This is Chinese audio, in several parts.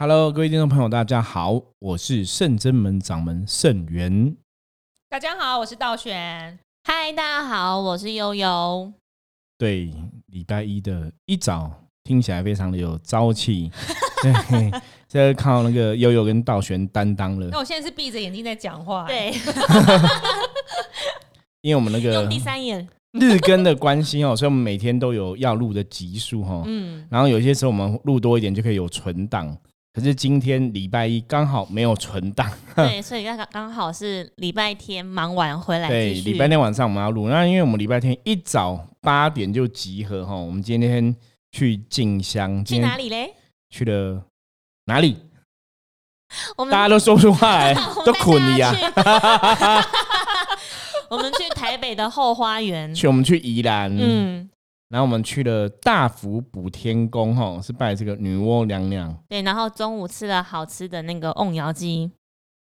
Hello，各位听众朋友，大家好，我是圣真门掌门圣元。大家好，我是道玄。嗨，大家好，我是悠悠。对，礼拜一的一早听起来非常的有朝气。对，现在靠那个悠悠跟道玄担当了那，我现在是闭着眼睛在讲话。，对，因为我们那个用第三眼，日更的关系哦，所以我们每天都有要录的集数哈。嗯，然后有些时候我们录多一点就可以有存档，可是今天礼拜一刚好没有存档。对，所以刚刚刚好是礼拜天忙完回来对。礼拜天晚上我们要录，那因为我们礼拜天一早八点就集合哈，我们今天去进香，去哪里嘞？去了哪里？我们大家都说不出话来 都带捆你啊！大家去 我们去台北的后花园。去我们去宜兰，嗯，然后我们去了大福补天宫哈，是拜这个女娲娘娘。对，然后中午吃了好吃的那个瓮窑鸡，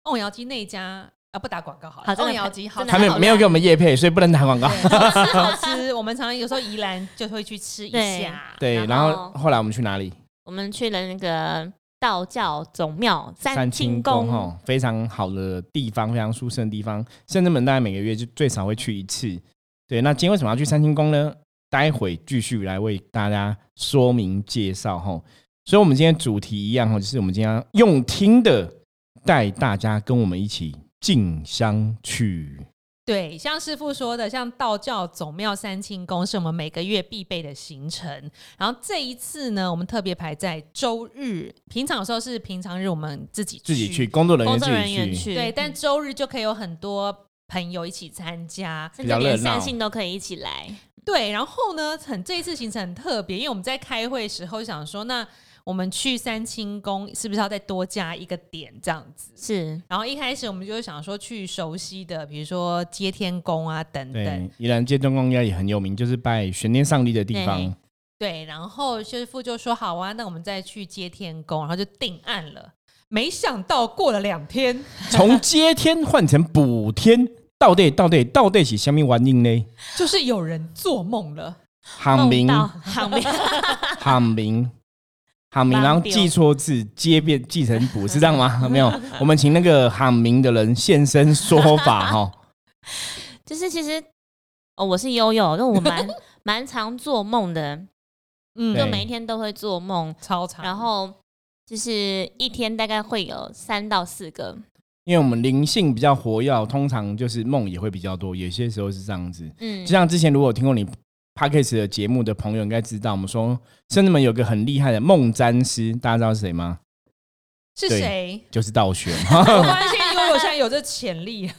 瓮窑鸡那一家啊，不打广告好了。瓮窑鸡好他们没有给我们叶配，所以不能打广告。好吃好吃。我们常常有时候宜兰就会去吃一下。对，然然后后后来我们去哪里？我们去了那个道教总庙三清清宫哈，非常好的地方，非常舒适的地方。圣真门大概每个月就最少会去一次。对，那今天为什么要去三清宫呢？待会继续来为大家说明介绍哈。所以，我们今天主题一样哈，就是我们今天用听的带大家跟我们一起进香去。对，像师傅说的，像道教总庙三清宫是我们每个月必备的行程。然后这一次呢，我们特别排在周日，平常有时候是平常日我们自己自己去，工作人员工作，人员去，对，但周日就可以有很多朋友一起参加。甚至连比较热闹善信都可以一起来。对，然后呢，很这一次行程很特别，因为我们在开会时候想说，那我们去三清宫是不是要再多加一个点这样子？是，然后一开始我们就想说去熟悉的，比如说接天宫啊等等对，，宜兰接天宫应该也很有名，就是拜玄天上帝的地方对。对。然后师傅就说好啊，那我们再去接天宫，然后就定案了。没想到过了两天，从接天换成补天，到底到底到底是什么原因呢？就是有人做梦了。喊名喊名，喊名喊名，然后记错字，接变记成补，是这样吗？没有，我们请那个喊名的人现身说法哈。就是其实哦，我是悠悠，就我蛮 蛮常做梦的，嗯对就每一天都会做梦，超长。然后就是一天大概会有三到四个，因为我们灵性比较活跃，通常就是梦也会比较多，有些时候是这样子。嗯就，像之前如果有听过你 podcast 的节目的朋友应该知道，我们说甚至们有个很厉害的梦占师，大家知道是谁吗？是对谁？就是道玄。我发现悠悠现在有这潜力。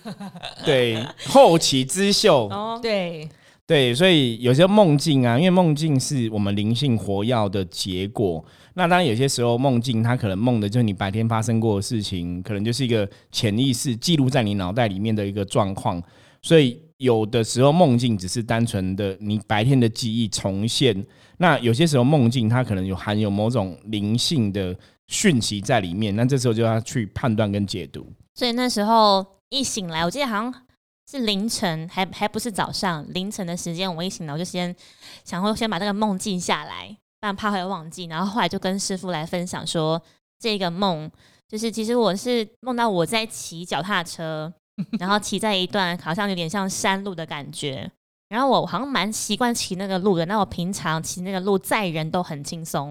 对，后起之秀。哦，对，对，所以有些梦境啊，因为梦境是我们灵性活跃的结果。那当然，有些时候梦境它可能梦的就是你白天发生过的事情，可能就是一个潜意识记录在你脑袋里面的一个状况。所以有的时候梦境只是单纯的你白天的记忆重现。那有些时候梦境它可能有含有某种灵性的讯息在里面，那这时候就要去判断跟解读。所以那时候一醒来，我记得好像是凌晨，还还不是早上，凌晨的时间，我一醒来我就先想说先把这个梦记下来，不然怕会忘记。然后后来就跟师傅来分享说，这个梦就是其实我是梦到我在骑脚踏车，然后骑在一段 好像有点像山路的感觉。然后我好像蛮习惯骑那个路的，那我平常骑那个路载人都很轻松，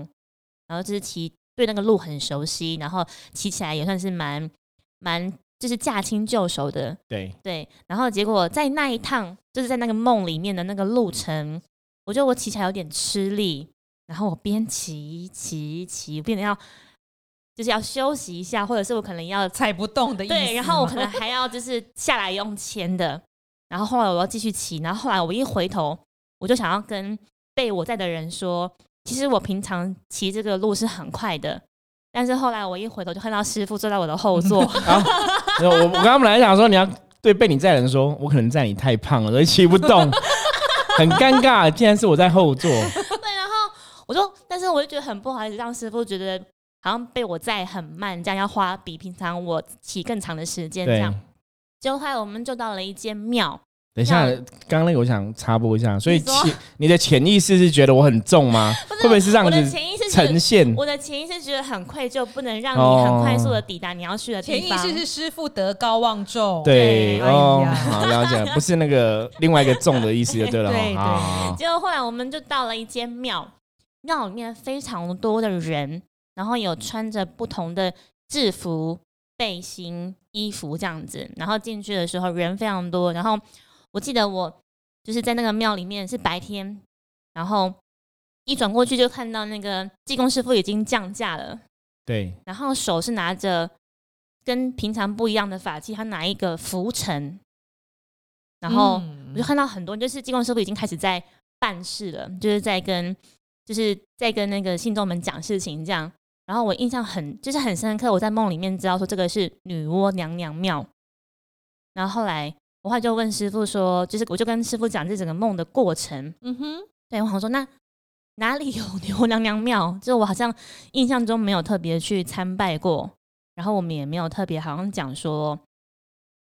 然后就是骑对那个路很熟悉，然后骑起来也算是蛮蛮就是驾轻就熟的，对，对。然后结果在那一趟，就是在那个梦里面的那个路程，我觉得我骑起来有点吃力，然后我边骑骑骑，变得要就是要休息一下，或者是我可能要踩不动的意思。对，然后我可能还要就是下来用牵的，然后后来我要继续骑，然后后来我一回头，我就想要跟被我在的人说，其实我平常骑这个路是很快的，但是后来我一回头就看到师傅坐在我的后座，我我我刚刚本来想说你要对被你在的人说，我可能在你太胖了，所以骑不动，很尴尬。竟然是我在后座，但是我就觉得很不好意思，让师傅觉得好像被我载很慢，这样要花比平常我骑更长的时间这对。样。结果后来我们就到了一间庙，等一下那，刚刚那个我想插播一下，所以你说潜你的潜意识是觉得我很重吗？会不会是这样子？我的潜意识呈现。我的潜意识觉得很愧疚，不能让你很快速的抵达你要去的地方潜意。识是师傅德高望重，对哎哦，好了解，不是那个另外一个重的意思就对了 对哈。好好好结果后来我们就到了一间庙，庙里面非常多的人，然后有穿着不同的制服、背心、衣服这样子，然后进去的时候人非常多，然后我记得我就是在那个庙里面是白天，然后一转过去就看到那个济公师傅已经降价了，对，然后手是拿着跟平常不一样的法器，他拿一个拂尘，然后。嗯。我就看到很多，就是济公师傅已经开始在办事了，就是在跟就是在跟那个信众们讲事情这样。然后我印象很就是很深刻，我在梦里面知道说这个是女娲娘娘庙。然后后来我后来就问师傅说，就是我就跟师傅讲这整个梦的过程。嗯哼，对我好像说，那哪里有女娲娘娘庙？就我好像印象中没有特别去参拜过，然后我们也没有特别好像讲说，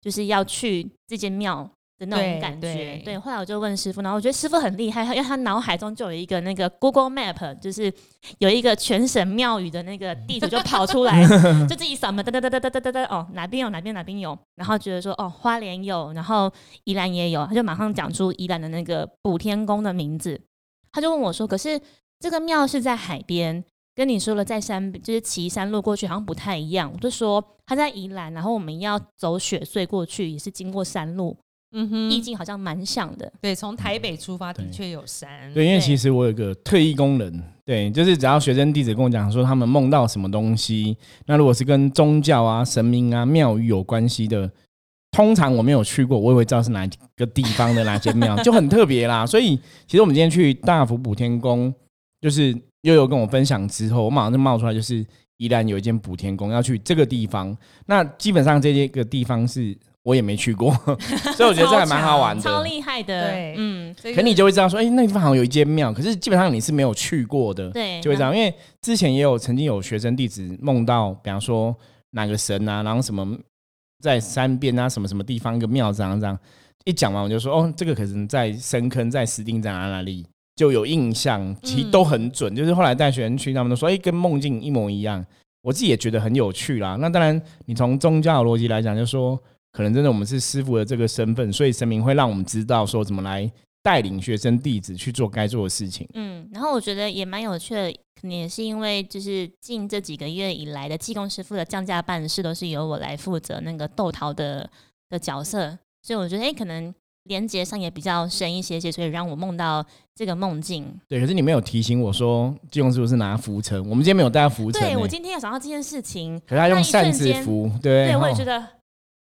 就是要去这间庙的那种感觉。对对，后来我就问师傅，然后我觉得师傅很厉害，因为他脑海中就有一个那个 Google Map，就是有一个全省庙宇的那个地图就跑出来，就自己扫描哒哒哒哒哒哒哒哒，哦，哪边有哪边哪边有，然后觉得说哦，花莲有，然后宜兰也有，他就马上讲出宜兰的那个补天宫的名字。他就问我说：“可是这个庙是在海边，跟你说了在山，就是骑山路过去好像不太一样。”我就说他在宜兰，然后我们要走雪隧过去，也是经过山路，嗯哼，意境好像蛮像的。对，从台北出发的确有山，对，因为其实我有个特异功能，对，就是只要学生弟子跟我讲说他们梦到什么东西，那如果是跟宗教啊、神明啊、庙宇有关系的，通常我没有去过，我也会知道是哪个地方的哪间庙，就很特别啦。所以其实我们今天去大福补天宫，就是悠悠跟我分享之后，我马上就冒出来，就是依然有一间补天宫要去这个地方。那基本上这些个地方是我也没去过，所以我觉得这还蛮好玩的。超厉害的，对嗯，这个可你就会知道说，哎、那个地方好像有一间庙，可是基本上你是没有去过的，对，就会这样。因为之前也有曾经有学生弟子梦到，比方说哪个神啊，然后什么在山边啊，什么什么地方一个庙这样这样。一讲完我就说，哦，这个可能在深坑，在石丁在哪哪里就有印象，其实都很准。就是后来带学生去，他们都说，哎、跟梦境一模一样。我自己也觉得很有趣啦。那当然，你从宗教逻辑来讲，就说可能真的我们是师傅的这个身份，所以神明会让我们知道说怎么来带领学生弟子去做该做的事情。嗯，然后我觉得也蛮有趣的，可能也是因为就是近这几个月以来的技工师傅的降价办事都是由我来负责那个豆桃的的角色，所以我觉得哎、诶可能连接上也比较深一些些，所以让我梦到这个梦境。对，可是你没有提醒我说，金庸师傅是拿浮尘，我们今天没有带浮尘、欸。对我今天有想到这件事情，可是他用扇子扶，对，对我也觉得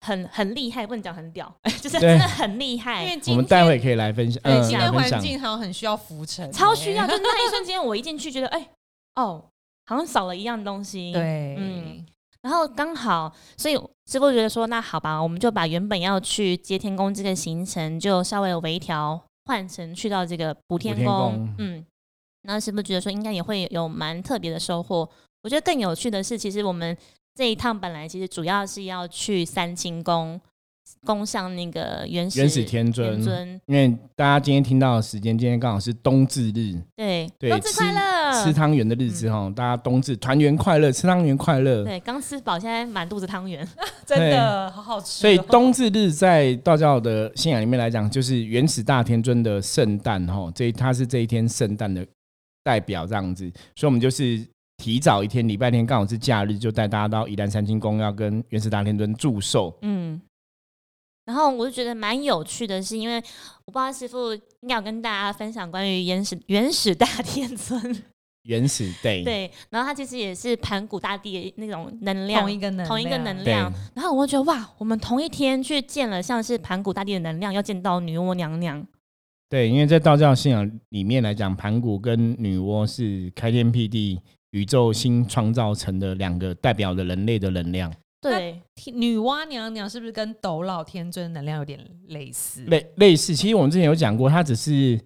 很很厉害，不能讲很屌，就是真的很厉害因为。我今天们待会可以来分享，对嗯，今天环。境好像很需要浮沉，超需要，就那一瞬间，我一进去觉得，哎、哦，好像少了一样东西。对，嗯然后刚好，所以师傅觉得说，那好吧，我们就把原本要去接天宫这个行程，就稍微微调，换成去到这个补天宫。宫嗯，然后师傅觉得说，应该也会有蛮特别的收获。我觉得更有趣的是，其实我们这一趟本来其实主要是要去三清宫，攻上那个原始原始天尊。因为大家今天听到的时间，今天刚好是冬至日，对，对冬至快乐！吃汤圆的日子哈，大家冬至团圆快乐，吃汤圆快乐。对，刚吃饱，现在满肚子汤圆。真的好好吃哦。所以冬至日在道教的信仰里面来讲，就是原始大天尊的圣诞哈，这他是这一天圣诞的代表这样子，所以我们就是提早一天，礼拜天刚好是假日，就带大家到宜兰三清宫要跟元始大天尊祝寿。嗯，然后我就觉得蛮有趣的是，因为我不知道师傅应该有跟大家分享关于原始 原始大天尊，原始 day，对，然后他其实也是盘古大帝的那种能量，同一个能同一个能量。然后我就觉得哇，我们同一天去见了像是盘古大帝的能量，要见到女娲娘娘，对，因为在道教信仰里面来讲，盘古跟女娲是开天辟地、宇宙新创造成的两个代表的人类的能量，对，女娲娘娘是不是跟斗老天尊能量有点类似？类类似。其实我们之前有讲过，它只是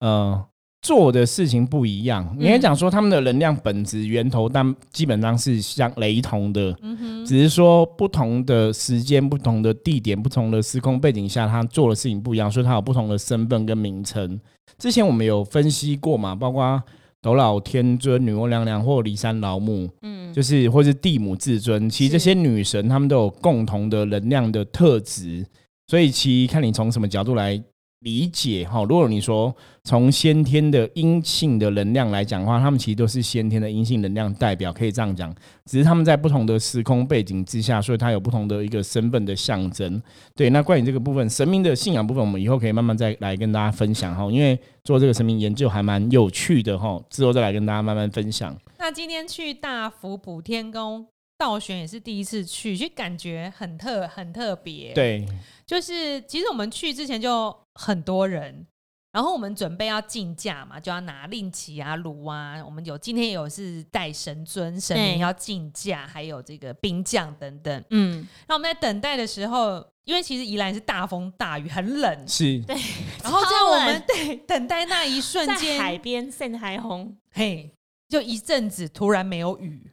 呃做的事情不一样。应该讲说他们的能量本质源头，但基本上是相雷同的，嗯哼，只是说不同的时间、不同的地点、不同的时空背景下，他做的事情不一样，所以他有不同的身份跟名称。之前我们有分析过嘛，包括斗老天尊、女娲娘娘或骊山老母，嗯，就是或是地母至尊，其实这些女神她们都有共同的能量的特质，所以其实看你从什么角度来理解哈。如果你说从先天的阴性的能量来讲的话，他们其实都是先天的阴性能量代表，可以这样讲。只是他们在不同的时空背景之下，所以它有不同的一个身份的象征。对，那关于这个部分神明的信仰部分，我们以后可以慢慢再来跟大家分享哈，因为做这个神明研究还蛮有趣的哈，之后再来跟大家慢慢分享。那今天去大福补天宫道玄也是第一次去，就感觉很特很特别。，对，就是其实我们去之前就很多人，然后我们准备要进价嘛，就要拿令旗啊、炉啊，我们有今天有是带神尊神明要进价，还有这个兵将等等。嗯，那我们在等待的时候，因为其实宜兰是大风大雨，很冷，是对。然后在我们对等待那一瞬在间，海边晒海红，嘿，就一阵子突然没有雨，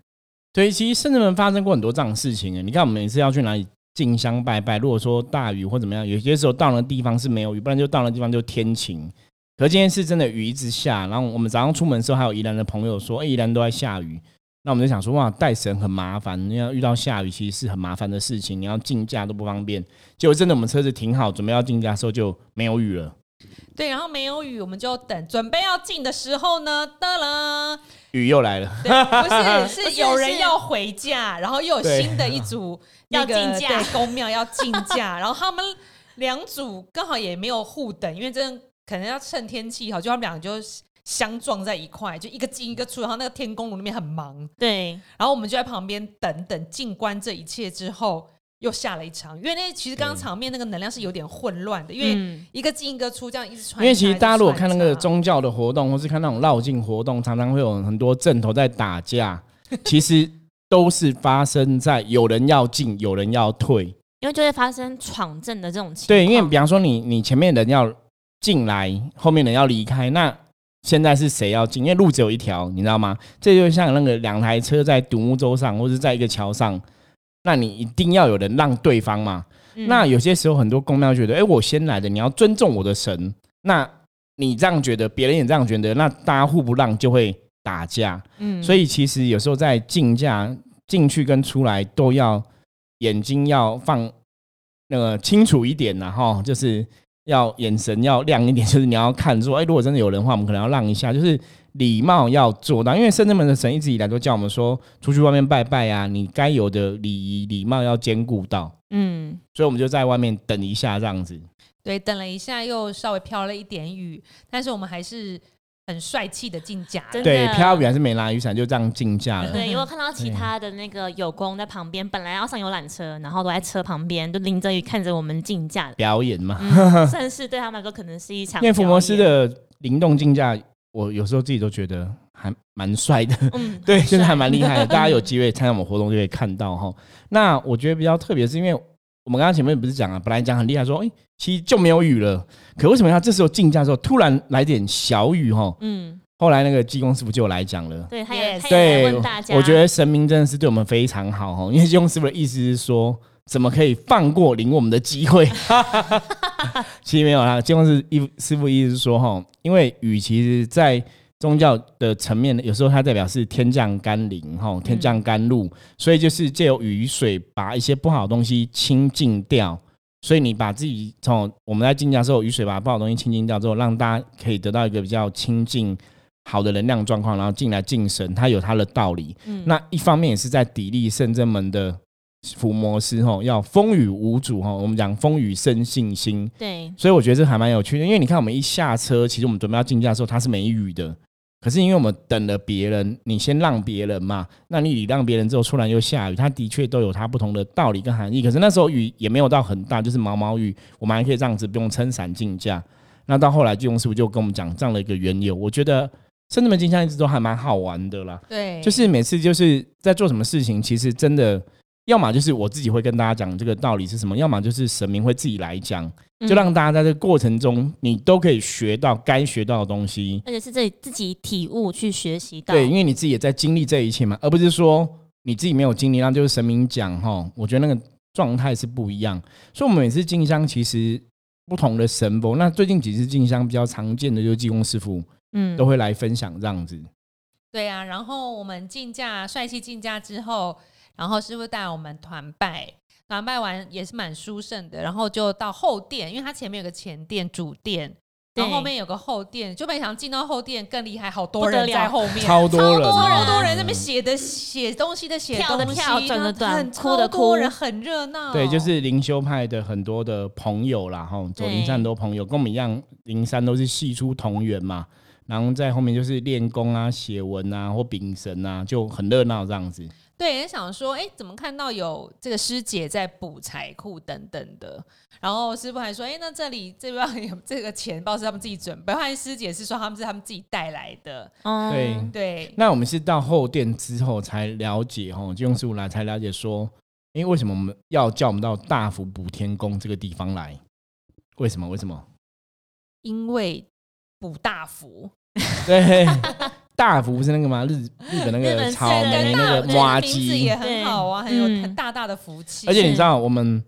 对，其实圣人们发生过很多这样的事情诶。你看，我们每次要去哪里进香拜拜，如果说大雨或怎么样，有些时候到了地方是没有雨，不然就到了地方就天晴。可今天是真的雨一直下，然后我们早上出门的时候，还有宜兰的朋友说，哎、宜兰都在下雨。那我们就想说，哇，带神很麻烦，你要遇到下雨其实是很麻烦的事情，你要进价都不方便。结果真的我们车子停好，准备要进价的时候就没有雨了，对，然后没有雨，我们就等准备要进的时候呢，得了，雨又来了。对，不不是，是 是有人要回家，然后又有新的一组要那个竞价。对，公庙要竞价，然后他们两组刚好也没有互等，因为真的可能要趁天气好，就他们俩就相撞在一块，就一个进一个出，然后那个天宫炉那边很忙，对，然后我们就在旁边等等，静观这一切之后，又下了一场，因为那其实刚刚对场面那个能量是有点混乱的，因为嗯，一个进一个出，这样一直穿。因为其实大家如果看那个宗教的活动，或是看那种绕境活动，常常会有很多阵头在打架，其实都是发生在有人要进，有人要退。因为就会发生闯阵的这种情况。对，因为比方说你你前面人要进来，后面人要离开，那现在是谁要进？因为路只有一条，你知道吗？这就像那个两台车在独木舟上，或者在一个桥上，那你一定要有人让对方嘛。嗯那有些时候很多公庙觉得，哎、我先来的，你要尊重我的神。那你这样觉得，别人也这样觉得，那大家互不让就会打架。嗯所以其实有时候在竞价进去跟出来都要眼睛要放那个清楚一点然后就是要眼神要亮一点，就是你要看说，哎、如果真的有人的话，我们可能要让一下，就是礼貌要做到。因为圣正门的神一直以来都叫我们说，出去外面拜拜啊，你该有的礼仪礼貌要兼顾到。嗯，所以我们就在外面等一下这样子。对，等了一下又稍微飘了一点雨，但是我们还是很帅气的进甲了。真的对，飘雨还是没拿雨伞，就这样竞价了。对，因为我看到其他的那个有工在旁边，本来要上游览车，然后都在车旁边，就淋着雨看着我们竞价。表演嘛，嗯，甚至对他们来说可能是一场因为伏魔师表演，的灵动竞价，我有时候自己都觉得还蛮帅的。嗯，对，就是还蛮厉害的。大家有机会参加我们活动就可以看到哈。那我觉得比较特别，是因为我们刚刚前面不是讲啊，本来讲很厉害，说哎、其实就没有雨了，可为什么要这时候竞价的时候突然来点小雨哈？嗯，后来那个济公师傅就有来讲了。对，他也 Yes 他也来对问大，家，我觉得神明真的是对我们非常好哈，因为济公师傅的意思是说，怎么可以放过领我们的机会？其实没有啦，济公师师师傅意思是说哈，因为雨其实在宗教的层面，有时候它代表是天降甘霖哈，天降甘露，所以就是借由雨水把一些不好的东西清净掉。所以你把自己从我们在进价的时候，雨水把不好的东西清净掉之后，让大家可以得到一个比较清净、好的能量状况，然后进来敬神，它有它的道理。嗯那一方面也是在砥砺圣真门的伏魔师吼，要风雨无阻吼。我们讲风雨生信心，对，所以我觉得这还蛮有趣的。因为你看，我们一下车，其实我们准备要进价的时候，它是没雨的。可是因为我们等了别人，你先让别人嘛，那你礼让别人之后，突然又下雨，它的确都有它不同的道理跟含义。可是那时候雨也没有到很大，就是毛毛雨，我们还可以这样子不用撑伞进价。那到后来，金庸师傅就跟我们讲这样的一个缘由，我觉得圣人们进香一直都还蛮好玩的啦。对，就是每次就是在做什么事情，其实真的，要么就是我自己会跟大家讲这个道理是什么，要么就是神明会自己来讲，就让大家在这个过程中，你都可以学到该学到的东西。而且是自己自己体悟去学习到，对，因为你自己也在经历这一切嘛，而不是说你自己没有经历，那就是神明讲哈。我觉得那个状态是不一样。所以，我们每次进香其实不同的神佛，那最近几次进香比较常见的就是济公师傅嗯都会来分享这样子。对啊，然后我们进价帅气进价之后，然后师傅带我们团拜，团拜完也是蛮殊胜的，然后就到后殿，因为它前面有个前殿主殿，然后后面有个后殿，就没想到进到后殿更厉害，好多人在后面，超多人超多人那边写的写东西的写跳的东西，跳转的转很哭的多哭人很热闹。对，就是灵修派的很多的朋友啦，哈，走灵山很多朋友跟我们一样，灵山都是系出同源嘛，然后在后面就是练功啊、写文啊或秉神啊，就很热闹这样子。对，也想说，哎，怎么看到有这个师姐在补财库等等的？然后师傅还说，哎，那这里这边有这个钱包是他们自己准备，后来师姐是说他们是他们自己带来的。嗯，对对，那我们是到后殿之后才了解，哈，就用师傅来才了解说，因为为什么我们要叫我们到大福补天宫这个地方来？为什么？为什么？因为补大福，对，大福不是那个吗？日日本那日个草莓的那个这麻名字也，很好啊，很有大大的福气。而且你知道我们。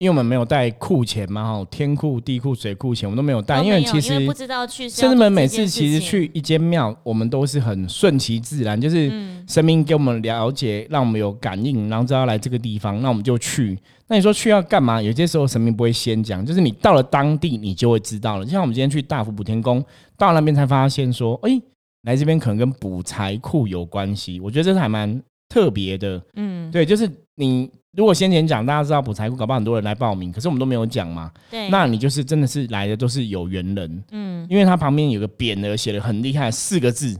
因为我们没有带库钱嘛，哈，天库、地库、水库钱我们都没有带，因为其实不知道去是圣人们每次其实去一间庙，我们都是很顺其自然，就是嗯神明给我们了解，让我们有感应，然后知道来这个地方，那我们就去。那你说去要干嘛？有些时候神明不会先讲，就是你到了当地，你就会知道了。就像我们今天去大福补天宫，到那边才发现说，哎、来这边可能跟补财库有关系。我觉得这是还蛮特别的。嗯，对，就是你如果先前讲，大家知道补财库，搞不好很多人来报名，可是我们都没有讲嘛。对，那你就是真的是来的都是有缘人，嗯因为它旁边有个匾额写的很厉害，四个字，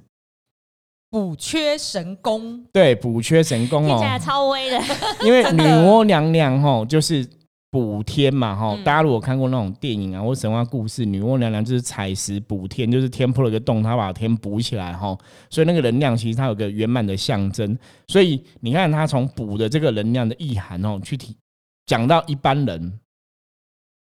补缺神功，对，补缺神功哦听起。来超威的，因为女 娲娘娘吼就是补天嘛吼，嗯大家如果看过那种电影啊或神话故事，女娲娘娘就是采石补天，就是天破了一个洞，她把天补起来吼，所以那个能量其实它有个圆满的象征，所以你看它从补的这个能量的意涵哦，去提讲到一般人。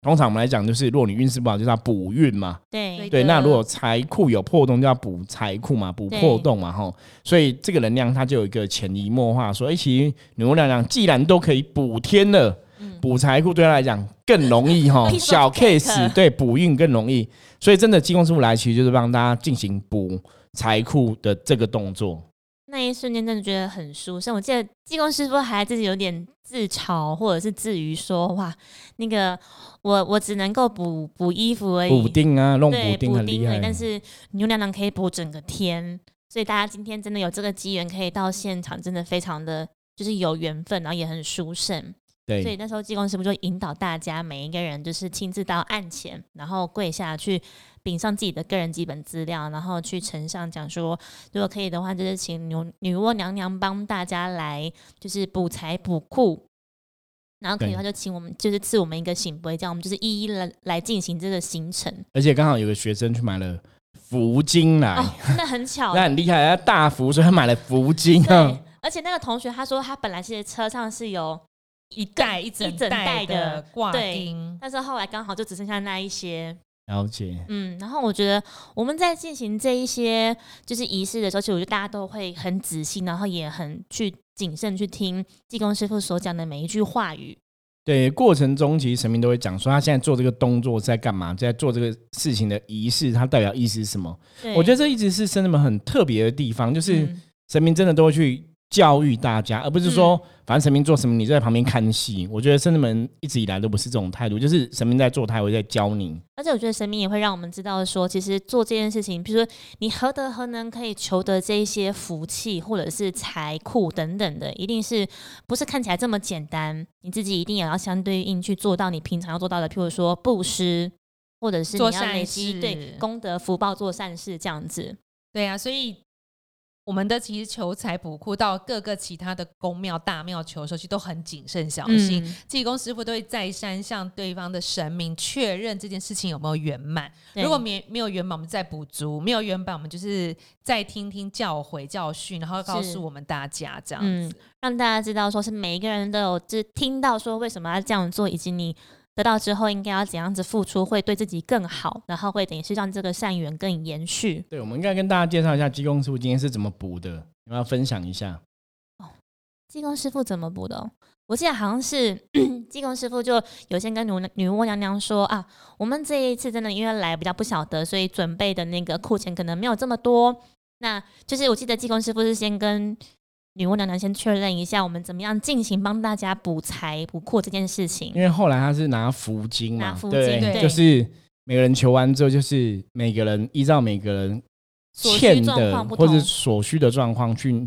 通常我们来讲，就是如果你运势不好，就是要补运嘛。对对，那如果财库有破洞，就要补财库嘛，补破洞嘛，吼。所以这个能量它就有一个潜移默化，说，哎、其实女娲娘娘既然都可以补天了，嗯补财库对他来讲更容易 哈，小 case 对补运更容易。所以真的济公师傅来，其实就是帮大家进行补财库的这个动作。那一瞬间真的觉得很舒适。我记得济公师傅还自己有点自嘲或者是自娱说：“哇，那个我我只能够补补衣服而已，补丁啊，弄对补丁很厉害。但是牛娘娘可以补整个天。”所以大家今天真的有这个机缘可以到现场，真的非常的就是有缘分，然后也很殊胜。所以，那时候济公师傅就引导大家每一个人就是亲自到案前，然后跪下去禀上自己的个人基本资料，然后去呈上讲说，如果可以的话，就是请女女娲娘娘帮大家来就是补财补库。然后可以的话，就请我们就是赐我们一个醒杯，这样我们就是一一来来进行这个行程。而且刚好有个学生去买了福金来，哦，真的很巧 那，很厉害，他大福，所以他买了福金对啊。，而且那个同学他说他本来其实车上是有一袋一整一整袋袋的挂对钉，但是后来刚好就只剩下那一些，了解，嗯，然后我觉得我们在进行这一些就是仪式的时候，其实我觉得大家都会很仔细，然后也很去谨慎去听济公师傅所讲的每一句话语。对，过程中其实神明都会讲说，他现在做这个动作在干嘛，在做这个事情的仪式，它代表意思是什么？对。我觉得这一直是神明们很特别的地方，就是嗯。神明真的都会去教育大家，而不是说反正神明做什么，你就在旁边看戏。我觉得神人们一直以来都不是这种态度，就是神明在做，他也会在教你。而且我觉得神明也会让我们知道说，其实做这件事情，比如说你何德何能可以求得这一些福气或者是财库等等的，一定是不是看起来这么简单？你自己一定也要相对应去做到你平常要做到的，譬如说布施，或者是你做要累善事积对功德福报做善事这样子。对啊，所以我们的其实求财补库到各个其他的宫庙大庙求的时候，其实都很谨慎小心。嗯，济公师傅都会再三向对方的神明确认这件事情有没有圆满。如果没没有圆满，我们再补足；没有圆满，我们就是再听听教诲教训，然后告是诉我们大家这样嗯子。，让大家知道说是每一个人都有知听到说为什么要这样做，以及你得到之后应该要怎样子付出，会对自己更好，然后会等于是让这个善缘更延续。对，我们应该跟大家介绍一下济公师傅今天是怎么补的，有没有分享一下？哦济公师傅怎么补的哦？我记得好像是 济公师傅就有先跟女女娲娘娘说啊，我们这一次真的因为来比较不晓得，所以准备的那个库钱可能没有这么多。那就是我记得济公师傅是先跟女巫娘娘先确认一下，我们怎么样进行帮大家补财补库这件事情。因。为后来他是拿福金嘛，拿福对不对，对就是每个人求完之后，就是每个人依照每个人欠的或者所需的状况去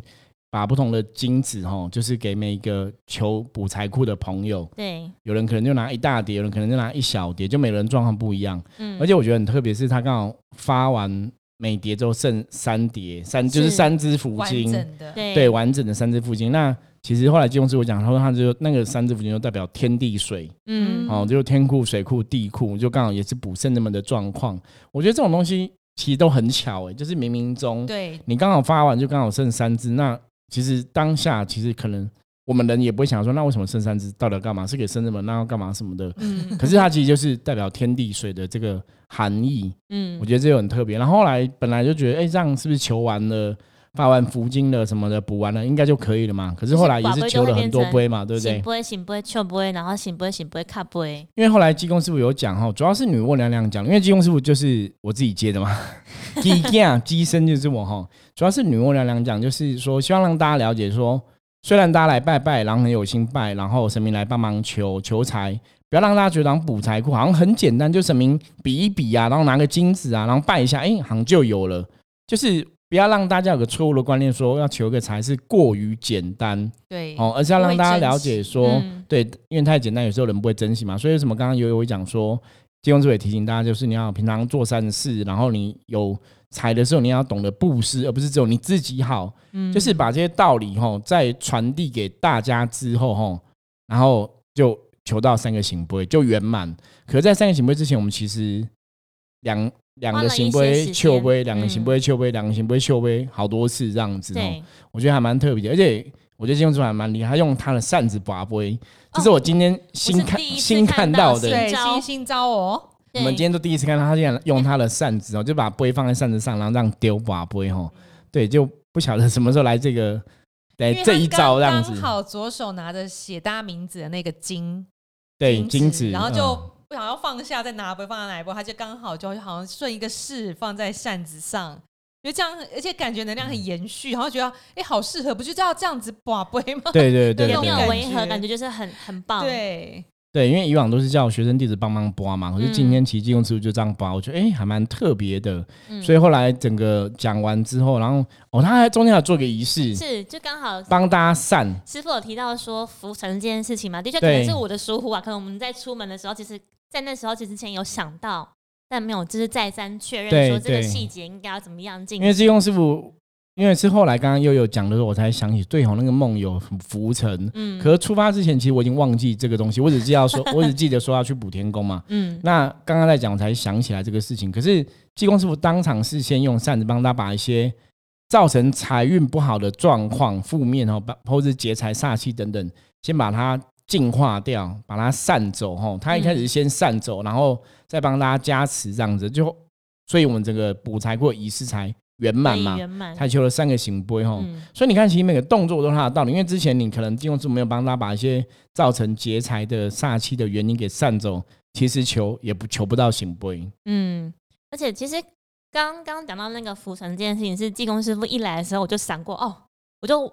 把不同的金子哈，就是给每一个求补财库的朋友，对，有人可能就拿一大叠，有人可能就拿一小叠，就每个人状况不一样。嗯，而且我觉得很特别，是他刚好发完每叠之后剩三叠，三就是是三只福完金，整的，对对，完整的三只福金。那其实后来金庸师傅讲，他说他就那个三只福金就代表天地水，嗯，哦，就是天库、水库、地库，就刚好也是补肾那么的状况。我觉得这种东西其实都很巧哎、就是冥冥中对你刚好发完就刚好剩三只，那其实当下其实可能我们人也不会想说，那为什么生三只，到底要干嘛？是给生日吗？那要干嘛什么的？嗯，可是它其实就是代表天地水的这个含义，嗯我觉得这个很特别。然后后来本来就觉得，哎、这样是不是求完了？发完福金了什么的，补完了应该就可以了嘛？可是后来也是求了很多杯嘛，对不对醒？不会醒不会秋不会，然后醒不会醒不会卡不会，因为后来济公师傅有讲哈，主要是女娲娘娘讲，因为济公师傅就是我自己接的嘛，鸡呀鸡身就是我哈，主要是女娲娘娘讲，就是说希望让大家了解说，虽然大家来拜拜，然后很有心拜，然后神明来帮忙求求财，不要让大家觉得好像补财库好像很简单，就神明比一比啊，然后拿个金子啊，然后拜一下，哎、好像就有了，就是不要让大家有个错误的观念，说要求个财是过于简单对，哦，而是要让大家了解说。嗯对，因为太简单，有时候人不会珍惜嘛。所以为什么刚刚有有讲说，金庸师傅也提醒大家，就是你要平常做善事，然后你有财的时候，你要懂得布施，而不是只有你自己好。嗯就是把这些道理吼，在传递给大家之后吼，然后就求到三个行杯就圆满。可是在三个行杯之前，我们其实两两个行花了一些杯、秋杯，两个嗯行杯、秋杯，两个行杯、秋杯，好多次这样子哦。我觉得还蛮特别的，而且我觉得金庸师傅还蛮厉害，他用他的扇子拔杯，这是我今天新看、新看到的。对新招新新招哦，我们今天都第一次看到他竟然用他的扇子哦，就把杯放在扇子上，然后这样丢把杯哦。对，就不晓得什么时候来这个，来这一招这样子，刚刚好左手拿着写大家名字的那个金对金子，然后就嗯不想要放下，再拿杯放在哪一波，他就刚好就好像顺一个势放在扇子上。觉得这样，而且感觉能量很延续，然后觉得哎、好适合，不就要这样子把杯吗？对对对那种也没有对对违和，感觉就是很很棒。，对，对，因为以往都是叫学生弟子帮忙拔嘛，可是今嗯天其实金庸师傅就这样拔，我觉得哎还蛮特别的。嗯所以后来整个讲完之后，然后哦，他还中间还做个仪式，是就刚好帮大家散。师傅有提到说浮沉这件事情嘛，的确可能是我的疏忽啊，可能我们在出门的时候，其实，在那时候其实之前有想到，但没有就是再三确认对说这个对细节应该要怎么样进因为行。济公师傅，因为是后来刚刚悠悠讲的时候，我才想起，对吼，那个梦有浮沉。嗯可是出发之前，其实我已经忘记这个东西，我只记得说，我只记得说要去补天宫嘛。嗯，那刚刚在讲，我才想起来这个事情。可是济公师傅当场是先用扇子帮他把一些造成财运不好的状况、负面哦，把或者劫财煞气等等，先把它净化掉，把它散走哈。他一开始是先散走，然后再帮大家加持这样子，就所以我们整个补财或仪式才圆满嘛。圆满。才求了三个行杯吼。嗯，所以你看，其实每个动作都有它的道理，因为之前你可能金庸师傅没有帮他把一些造成劫财的煞气的原因给散走，其实求也不求不到行杯。嗯，而且其实刚刚讲到那个浮尘这件事情，是济公师傅一来的时候，我就闪过哦，我就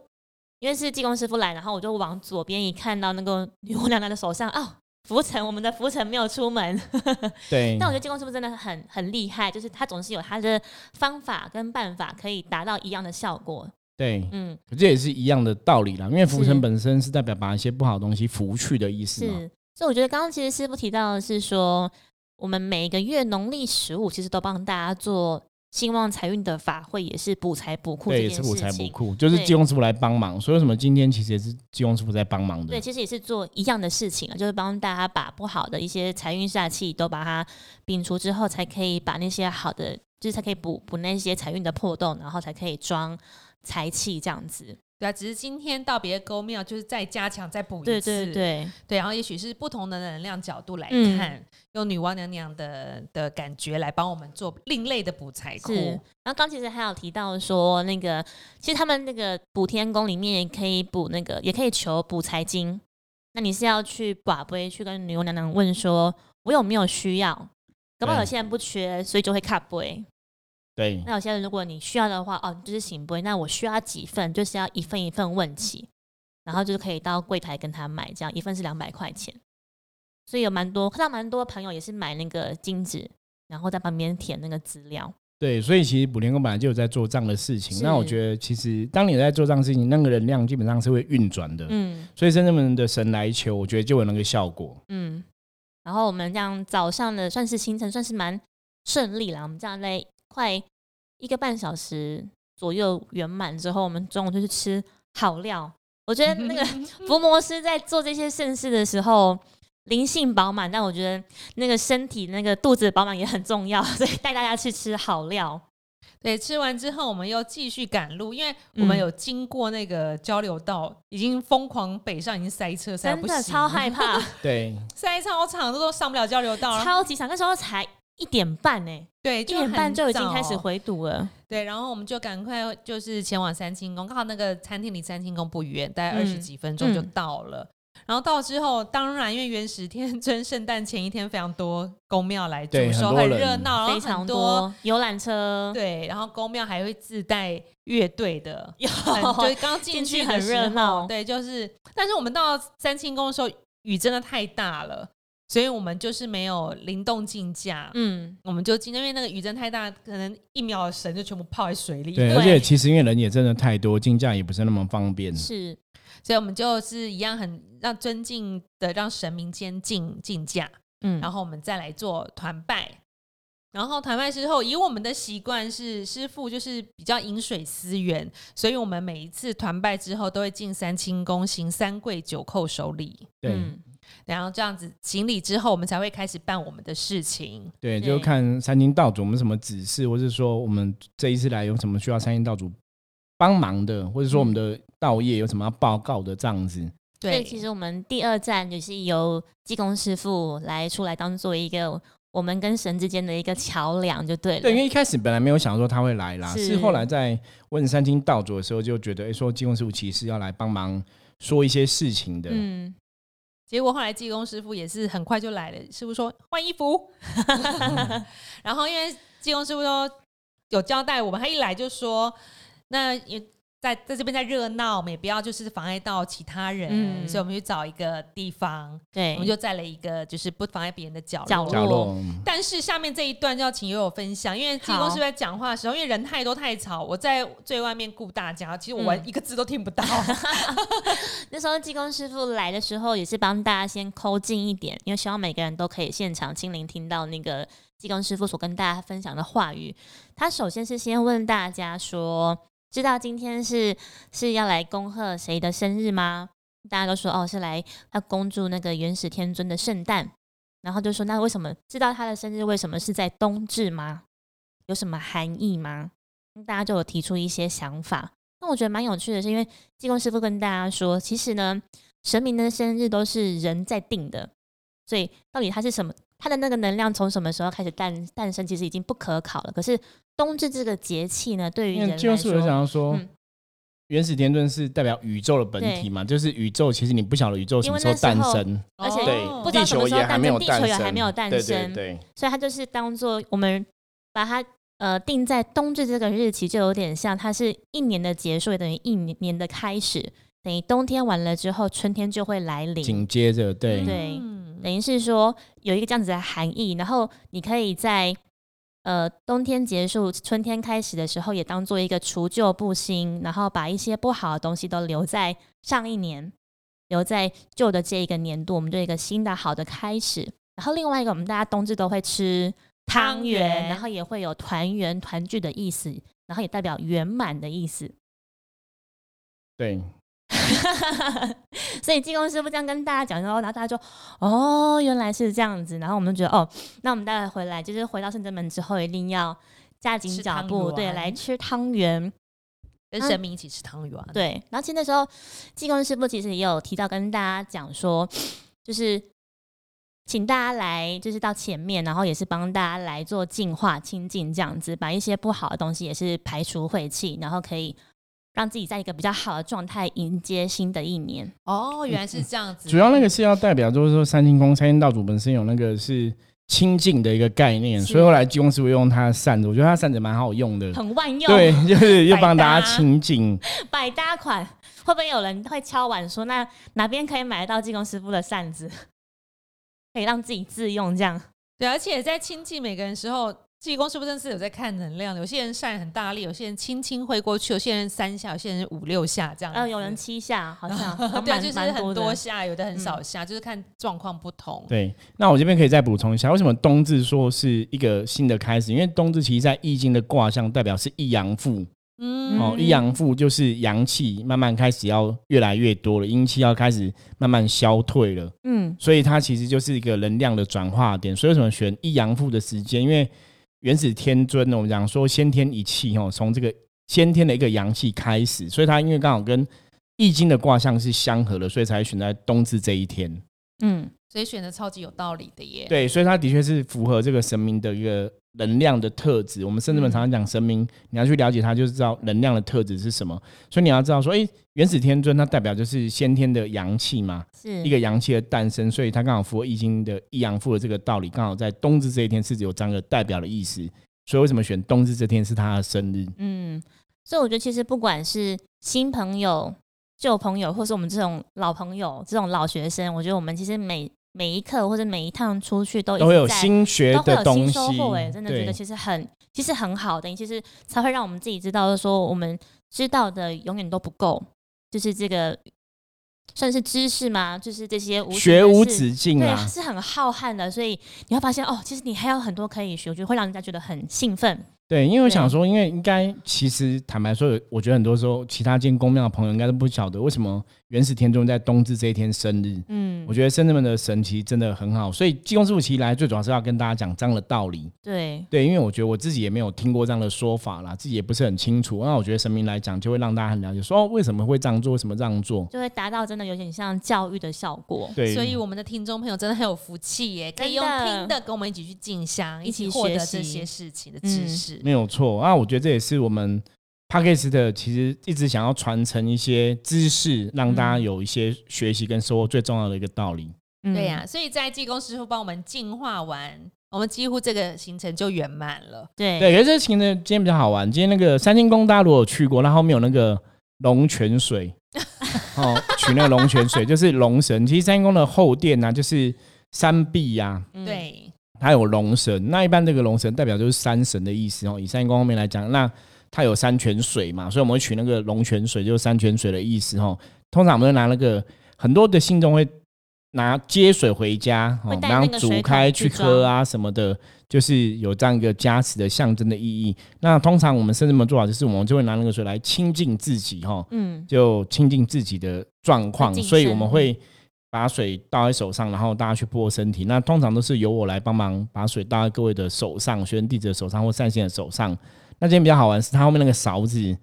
因为是济公师傅来，然后我就往左边一看到那个女巫娘娘的手上哦。浮沉，我们的浮沉没有出门，对，但我觉得济公师傅真的很很厉害，就是他总是有他的方法跟办法，可以达到一样的效果。对，嗯，可这也是一样的道理啦。因为浮是尘本身是代表把一些不好的东西拂去的意思嘛。是，所以我觉得刚刚其实师傅提到的是说，我们每个月农历十五其实都帮大家做兴旺财运的法会，也是补财补库这对，件也是补财。补库，就是金融师傅来帮忙。所以为什么今天其实也是金融师傅在帮忙的对，？其实也是做一样的事情啊，就是帮大家把不好的一些财运煞气都把它摒除之后，才可以把那些好的，就是才可以补补那些财运的破洞，然后才可以装财气这样子。对啊，只是今天到别的宫庙，就是再加强、再补一次，对对对，对然后也许是不同的能量角度来嗯看，用女娲娘娘的的感觉来帮我们做另类的补财库。是。然后刚其实还有提到说，那个其实他们那个补天宫里面也可以补那个，也可以求补财经。那你是要去把杯去跟女娲娘娘问说，我有没有需要？搞不好有对些人不缺，所以就会卡杯。对那有些人如果你需要的话，哦，就是醒杯，那我需要几份，就是要一份一份问起，然后就是可以到柜台跟他买，这样一份是两百块钱。所以有蛮多，看到蛮多朋友也是买那个金纸，然后在旁边填那个资料。对，所以其实补天宫本来就有在做这样的事情。那我觉得，其实当你在做这样的事情，那个能量基本上是会运转的。嗯所以深圳们的神来求，我觉得就有那个效果。嗯。然后我们这样早上的算是行程算是蛮顺利啦，我们这样在快一个半小时左右圆满之后，我们中午就去吃好料。我觉得那个 福摩斯在做这些盛事的时候，灵性饱满，但我觉得那个身体那个肚子饱满也很重要，所以带大家去吃好料。对，吃完之后我们又继续赶路，因为我们嗯有经过那个交流道，已经疯狂北上，已经塞车，塞得真的超害怕，对，塞超长，都都上不了交流道。超级长，那时候才一点半呢、对，一点半就已经开始回堵了。对，然后我们就赶快就是前往三清宫，刚好那个餐厅离三清宫不远，大概二十嗯几分钟就嗯到了。然后到之后，当然因为元始天尊圣诞前一天非常多宫庙来对驻守，很热闹，然后非常多多游览车，对，然后宫庙还会自带乐队的，就刚进进去很热闹对，就是，但是我们到三清宫的时候，雨真的太大了，所以我们就是没有灵动竞价，嗯，我们就进，因为那个雨真太大，可能一秒的神就全部泡在水里，对，对而且其实因为人也真的太多，竞价也不是那么方便。是所以我们就是一样很让尊敬的让神明先进竞价，嗯，然后我们再来做团拜。然后团拜之后，以我们的习惯是师傅就是比较饮水思源，所以我们每一次团拜之后都会进三清宫行三跪九叩首礼，对、嗯然后这样子行礼之后，我们才会开始办我们的事情。对，对就看三清道主我们什么指示，或是说我们这一次来有什么需要三清道主帮忙的，或者说我们的道业有什么要报告的这样子。对，所以其实我们第二站就是由济公师傅来出来当做一个我们跟神之间的一个桥梁，就对了。对，因为一开始本来没有想说他会来啦，是是后来在问三清道主的时候，就觉得哎、诶说济公师傅其实要来帮忙说一些事情的。嗯，结果后来技工师傅也是很快就来了，师傅说换衣服，然后因为技工师傅都有交代我们，他一来就说，那也在在这边在热闹，我们也不要就是妨碍到其他人，嗯所以我们去找一个地方，对，我们就在了一个就是不妨碍别人的角落。角角落，但是下面这一段就要请友友分享，因为济公好师傅在讲话的时候，因为人太多太吵，我在最外面顾大家，其实我嗯一个字都听不到。那时候济公师傅来的时候，也是帮大家先抠近一点，因为希望每个人都可以现场亲临听到那个济公师傅所跟大家分享的话语。他首先是先问大家说：“知道今天是是要来恭贺谁的生日吗？”大家都说：“哦，是来要恭祝那个元始天尊的圣诞。”然后就说：“那为什么知道他的生日为什么是在冬至吗？有什么含义吗？”大家就有提出一些想法。那我觉得蛮有趣的是，因为济公师傅跟大家说，其实呢，神明的生日都是人在定的，所以到底他是什么，他的那个能量从什么时候开始诞诞生，其实已经不可考了。可是冬至这个节气呢，对于人来说，想要说。嗯原始天尊是代表宇宙的本体嘛，就是宇宙，其实你不晓得宇宙什么时候诞生，而且对哦，不知道地球什么时候也还没有诞生地球也，还没有诞对生对对，所以它就是当做我们把它呃定在冬至这个日期，就有点像它是一年的结束，也等于一年的开始。等于冬天完了之后，春天就会来临。紧接着对对嗯等于是说有一个这样子的含义，然后你可以在呃冬天结束、春天开始的时候，也当做一个除旧布新，然后把一些不好的东西都留在上一年，留在旧的这一个年度，我们就一个新的好的开始。然后另外一个，我们大家冬至都会吃汤圆然后也会有团圆团聚的意思，然后也代表圆满的意思。对，所以济公师傅这样跟大家讲之后，然后大家就哦，原来是这样子，然后我们就觉得哦，那我们待会回来就是回到圣真门之后，一定要加紧脚步，对，来吃汤圆。跟神明一起吃汤圆。，对，然后其实那时候济公师傅其实也有提到跟大家讲说，就是请大家来，就是到前面，然后也是帮大家来做净化、清净这样子，把一些不好的东西也是排除晦气，然后可以让自己在一个比较好的状态迎接新的一年。哦，原来是这样子。主要那个是要代表，就是说三清宫三清道主本身有那个是清净的一个概念，所以后来济公师傅用他的扇子，我觉得他扇子蛮好用的，很万用，对，就是又帮大家清净。百搭款。会不会有人会敲碗说，那哪边可以买得到济公师傅的扇子，可以让自己自用这样？对，而且在亲近每个人时候，济公师傅真是有在看能量的。有些人扇很大力，有些人轻轻挥过去，有些人三下，有些人五六下这样嗯。呃，有人七下，好像 对就是很。多下，有的很少下，就是看状况不同。对，那我这边可以再补充一下，为什么冬至说是一个新的开始？因为冬至其实在易经的卦象代表是一阳复，嗯，哦，一阳复就是阳气慢慢开始要越来越多了，阴气要开始慢慢消退了，嗯，所以它其实就是一个能量的转化点。所以为什么选一阳复的时间？因为元始天尊呢，我们讲说先天一气哦，从这个先天的一个阳气开始，所以它因为刚好跟易经的卦象是相合的，所以才选在冬至这一天。嗯，所以选的超级有道理的耶。对，所以它的确是符合这个神明的一个能量的特质。我们甚至们常常讲神明，你要去了解它，就是知道能量的特质是什么。所以你要知道说，哎，元始天尊它代表就是先天的阳气嘛，是一个阳气的诞生，所以它刚好符合易经的一阳复的这个道理，刚好在冬至这一天是有这样的代表的意思。所以为什么选冬至这天是他的生日？嗯，所以我觉得其实不管是新朋友、旧朋友，或是我们这种老朋友、这种老学生，我觉得我们其实每每一刻或者每一趟出去都有新学都会有新的东西收获，哎，真的觉得其实很其实很好的，其实才会让我们自己知道说我们知道的永远都不够，就是这个算是知识吗？就是这些无学无止境啊。是很浩瀚的，所以你会发现哦，其实你还有很多可以学，我觉得会让人家觉得很兴奋。对，因为我想说，因为应该其实坦白说，我觉得很多时候其他进公庙的朋友应该都不晓得为什么元始天尊在冬至这一天生日。嗯我，觉得圣人们的神奇真的很好，所以济公师傅其实来最主要是要跟大家讲这样的道理。对，对，因为我觉得我自己也没有听过这样的说法啦，自己也不是很清楚。那我觉得神明来讲，就会让大家很了解，说、哦、为什么会这样做，为什么这样做。就会达到真的有点像教育的效果。对，所以我们的听众朋友真的很有福气耶，可以用听的跟我们一起去进香，一起获得学习这些事情的知识。没有错啊，我觉得这也是我们 p a c k a g e 的其实一直想要传承一些知识，让大家嗯有一些学习跟收获最重要的一个道理。嗯对呀、所以在济公师傅帮我们净化完，我们几乎这个行程就圆满了。对对，可是这行程今天比较好玩。今天那个三清宫，大家如果有去过，那后面有那个龙泉水，哦，取那个龙泉水就是龙神。其实三清宫的后殿呢、就是山壁呀、嗯对，它有龙神。那一般这个龙神代表就是山神的意思哦。以三清宫后面来讲，那它有山泉水嘛，所以我们会取那个龙泉水，就是山泉水的意思哦。通常我们会拿那个很多的信众会拿接水回家，然后煮开去去喝啊什么的，就是有这样一个加持的象征的意义。那通常我们甚至们做好就是，我们就会拿那个水来亲近自己，哈，嗯，就亲近自己的状况，所以我们会把水倒在手上，然后大家去拨身体。那通常都是由我来帮忙把水倒在各位的手上，学生弟子的手上或善信的手上。那今天比较好玩是，它后面那个勺子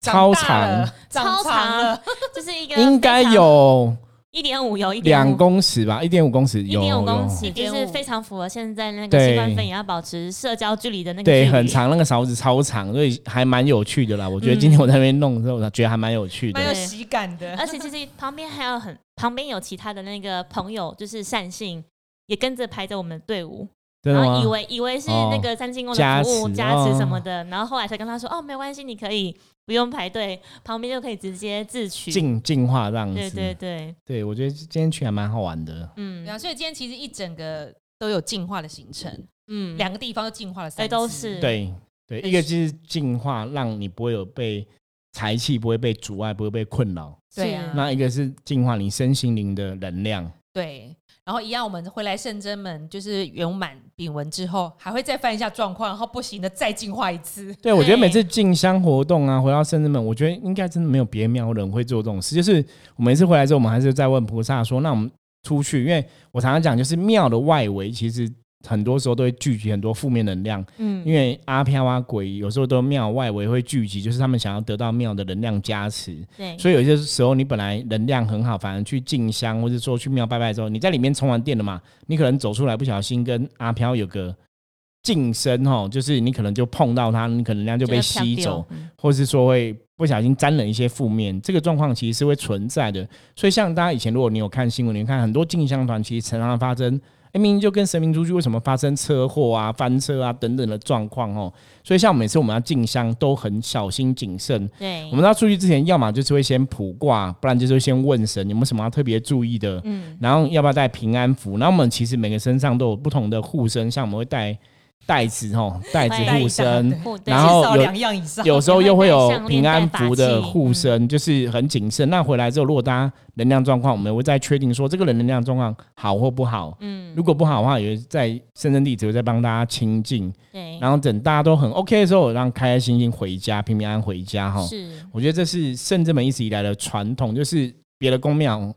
超长超长了，就是一个应该有一点五有一两公尺吧，一点五公尺一有点五公尺，就是非常符合现在那个对新冠肺炎要保持社交距离的那个对，很。长，那个勺子超长，所以还蛮有趣的啦。我觉得今天我在那边弄的时候，我觉得还蛮有趣的蛮。有喜感的。而且其实旁边还有很旁边有其他的那个朋友，就是善信也跟着排着我们的队伍，然后以？为以为是哦那个三清宫加的服务持加持什哦么的，然后后来才跟他说哦，没关系，你可以不用排队，旁边就可以直接自取。进进化这样子。对对对，对我觉得今天去还蛮好玩的。嗯对啊，所以今天其实一整个都有进化的行程，嗯，两个地方都进化了三哎次，都是对对，一个就是进化，让你不会有被财气不会被阻碍，不会被困扰。对啊是那一个是净化你身心灵的能量。对。然后一样，我们回来圣真门就是圆满丙文之后，还会再翻一下状况，然后不行的再进化一次。对，我觉得每次进香活动啊，回到圣真门，我觉得应该真的没有别的庙人会做这种事。就是我每次回来之后，我们还是在问菩萨说，那我们出去，因为我常常讲，就是庙的外围其实很多时候都会聚集很多负面能量，嗯因为阿飘啊鬼有时候都庙外围会聚集，就是他们想要得到庙的能量加持。对，所以有些时候你本来能量很好，反而去进香或者说去庙拜拜之后，你在里面充完电了嘛，你可能走出来不小心跟阿飘有个近身哦，就是你可能就碰到他，你可能能量就被吸走，，嗯或是说会不小心沾了一些负面，这个状况其实是会存在的。所以像大家以前如果你有看新闻，你看很多进香团其实常常发生哎，明明就跟神明出去，为什么发生车祸啊、翻车啊等等的状况哦？所以像每次我们要进香都很小心谨慎。对，我们要出去之前，要么就是会先卜卦，不然就是会先问神有没有什么要特别注意的。嗯，然后要不要带平安符？那我们其实每个身上都有不同的护身，像我们会带。袋子吼，袋子护身，然后有有时候又会有 平安符的护身，就是很谨慎。那回来之后，如果大家能量状况，我们会再确定说这个人能量状况好或不好。嗯，如果不好的话，也在深圳地址会再帮大家清净。对，然后等大家都很 OK 的时候，让开开心心回家，平平安安回家哈。是，我觉得这是圣正门一直以来的传统，就是别的宫庙。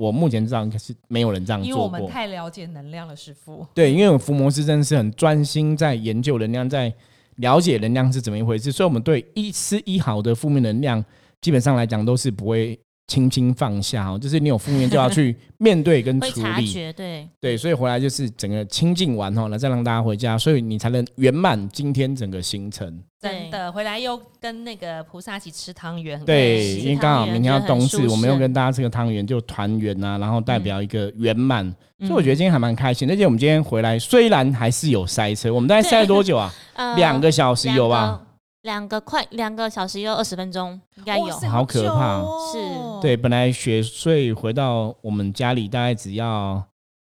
我目前知道应该是没有人这样做过，因为我们太了解能量了，师傅。对，因为伏魔师真的是很专心在研究能量，在了解能量是怎么一回事，所以我们对一丝一毫的负面能量，基本上来讲都是不会。轻轻放下哦，就是你有负面就要去面对跟处理，对对，所以回来就是整个清净完后呢，再让大家回家，所以你才能圆满今天整个行程。真的，回来又跟那个菩萨一起吃汤圆，对，因为刚好明天要冬至，我们又跟大家吃个汤圆，就团圆啊，然后代表一个圆满，所以我觉得今天还蛮开心。而且我们今天回来虽然还是有塞车，我们大概塞了多久啊？两个小时有吧？两个快两个小时又二十分钟，应该有，好可怕。是，对，本来雪穗回到我们家里大概只要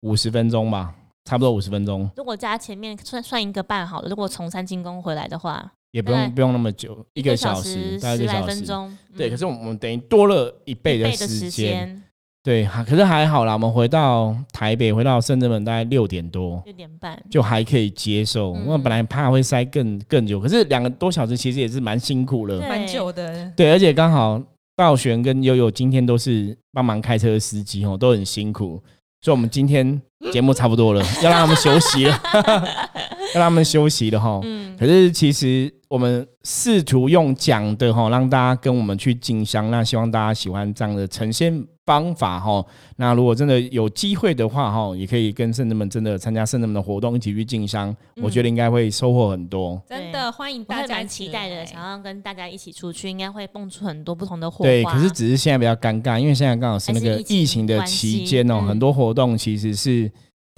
五十分钟吧，差不多五十分钟。如果加前面算算一个半好了，如果从三清宫回来的话，也不用不用那么久，一个小时，大概十来分钟。对，可是我们等于多了一倍的时间。对，可是还好啦。我们回到台北，回到深圳门大概六点多，六点半就还可以接受。我本来怕会塞更更久，可是两个多小时其实也是蛮辛苦了，蛮久的。对，而且刚好道玄跟悠悠今天都是帮忙开车的司机哦，都很辛苦，所以我们今天节目差不多了，要让他们休息了，要让他们休息了哈。嗯，可是其实我们试图用讲的哈，让大家跟我们去进香，那希望大家喜欢这样的呈现。方法哈，那如果真的有机会的话哈，也可以跟圣人们真的参加圣人们的活动，一起去进香，我觉得应该会收获很多。真的欢迎大家期待的，想要跟大家一起出去，应该会蹦出很多不同的火花。对，可是只是现在比较尴尬，因为现在刚好是那个疫情的期间哦，很多活动其实是。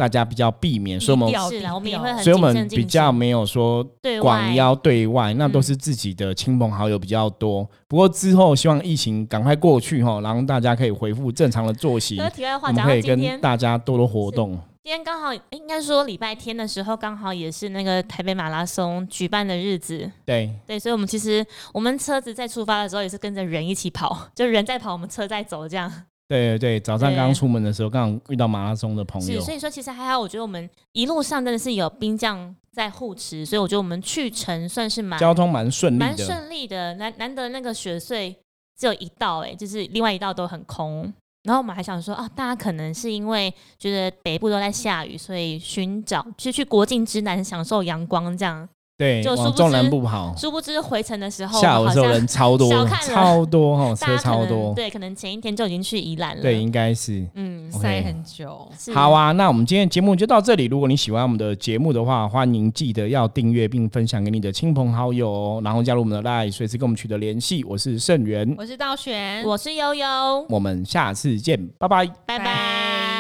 大家比较避免，所以我们我们也会很所以我们比较没有说广邀对外，那都是自己的亲朋好友比较多。不过之后希望疫情赶快过去哈，然后大家可以恢复正常的作息。我们可以跟大家多多活动。今天刚好应该说礼拜天的时候，刚好也是那个台北马拉松举办的日子。对对，所以我们其实我们车子在出发的时候也是跟着人一起跑，就人在跑，我们车在走这样。对对早上刚出门的时候，刚好遇到马拉松的朋友。是，所以说其实还好，我觉得我们一路上真的是有兵将在护持，所以我觉得我们去程算是蛮交通蛮顺利的，蛮顺利的。难难得那个雪隧只有一道，哎，就是另外一道都很空。然后我们还想说啊，大家可能是因为觉得北部都在下雨，所以寻找就去国境之南享受阳光这样。对，就往中南部跑，殊不知回程的时候，下午的时候人超多，超多 哈，车超多。对，可能前一天就已经去宜兰了。对，应该是，嗯，塞很久。好啊，那我们今天节目就到这里。如果你喜欢我们的节目的话，欢迎记得要订阅并分享给你的亲朋好友，然后加入我们的 Line，随时跟我们取得联系。我是盛源，我是道玄，我是悠悠，我们下次见，拜拜，拜拜。